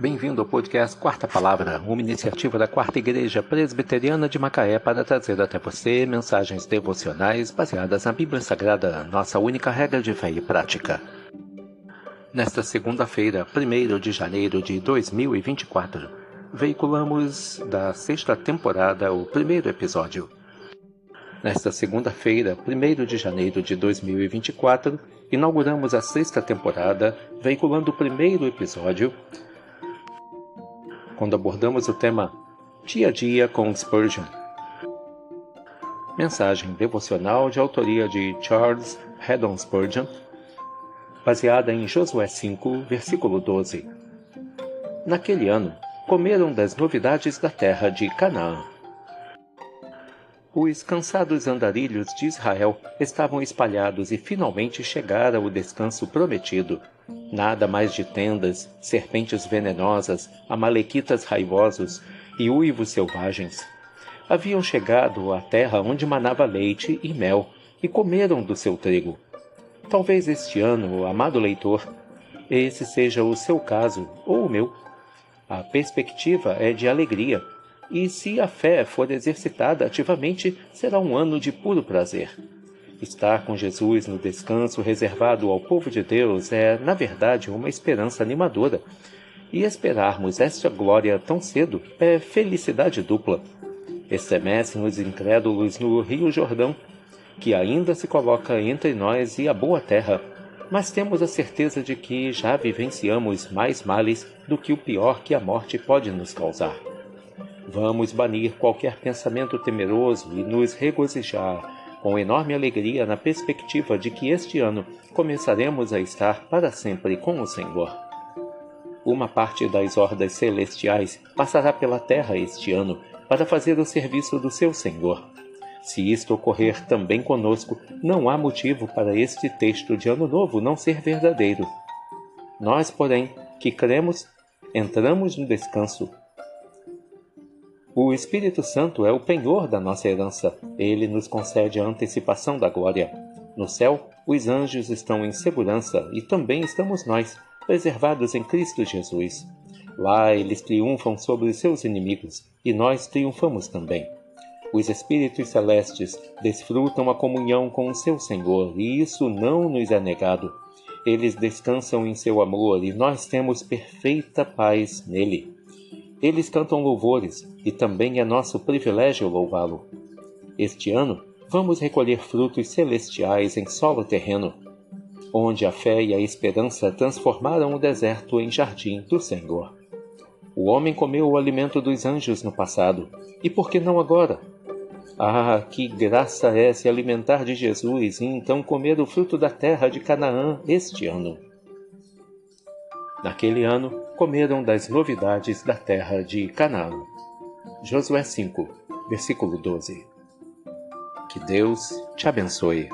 Bem-vindo ao podcast Quarta Palavra, uma iniciativa da Quarta Igreja Presbiteriana de Macaé para trazer até você mensagens devocionais baseadas na Bíblia Sagrada, nossa única regra de fé e prática. Nesta segunda-feira, 1 de janeiro de 2024, veiculamos da sexta temporada o primeiro episódio. Nesta segunda-feira, 1 de janeiro de 2024, inauguramos a sexta temporada, veiculando o primeiro episódio quando abordamos o tema Dia a Dia com Spurgeon. Mensagem devocional de autoria de Charles Haddon Spurgeon, baseada em Josué 5, versículo 12. Naquele ano, comeram das novidades da terra de Canaã. Os cansados andarilhos de Israel estavam espalhados e finalmente chegara o descanso prometido, Nada mais de tendas, serpentes venenosas, amalequitas raivosos e uivos selvagens. Haviam chegado à terra onde manava leite e mel e comeram do seu trigo. Talvez este ano, amado leitor, esse seja o seu caso ou o meu. A perspectiva é de alegria, e se a fé for exercitada ativamente, será um ano de puro prazer. Estar com Jesus no descanso reservado ao povo de Deus é, na verdade, uma esperança animadora. E esperarmos esta glória tão cedo é felicidade dupla. Estremecem os incrédulos no Rio Jordão, que ainda se coloca entre nós e a boa terra, mas temos a certeza de que já vivenciamos mais males do que o pior que a morte pode nos causar. Vamos banir qualquer pensamento temeroso e nos regozijar com enorme alegria na perspectiva de que este ano começaremos a estar para sempre com o Senhor. Uma parte das hordas celestiais passará pela terra este ano para fazer o serviço do seu Senhor. Se isto ocorrer também conosco, não há motivo para este texto de Ano Novo não ser verdadeiro. Nós, porém, que cremos, entramos no descanso o Espírito Santo é o penhor da nossa herança. Ele nos concede a antecipação da glória. No céu, os anjos estão em segurança e também estamos nós, preservados em Cristo Jesus. Lá eles triunfam sobre os seus inimigos e nós triunfamos também. Os espíritos celestes desfrutam a comunhão com o seu Senhor e isso não nos é negado. Eles descansam em seu amor e nós temos perfeita paz nele. Eles cantam louvores e também é nosso privilégio louvá-lo. Este ano, vamos recolher frutos celestiais em solo terreno, onde a fé e a esperança transformaram o deserto em jardim do Senhor. O homem comeu o alimento dos anjos no passado, e por que não agora? Ah, que graça é se alimentar de Jesus e então comer o fruto da terra de Canaã este ano! Naquele ano, comeram das novidades da terra de Canaã. Josué 5, versículo 12. Que Deus te abençoe.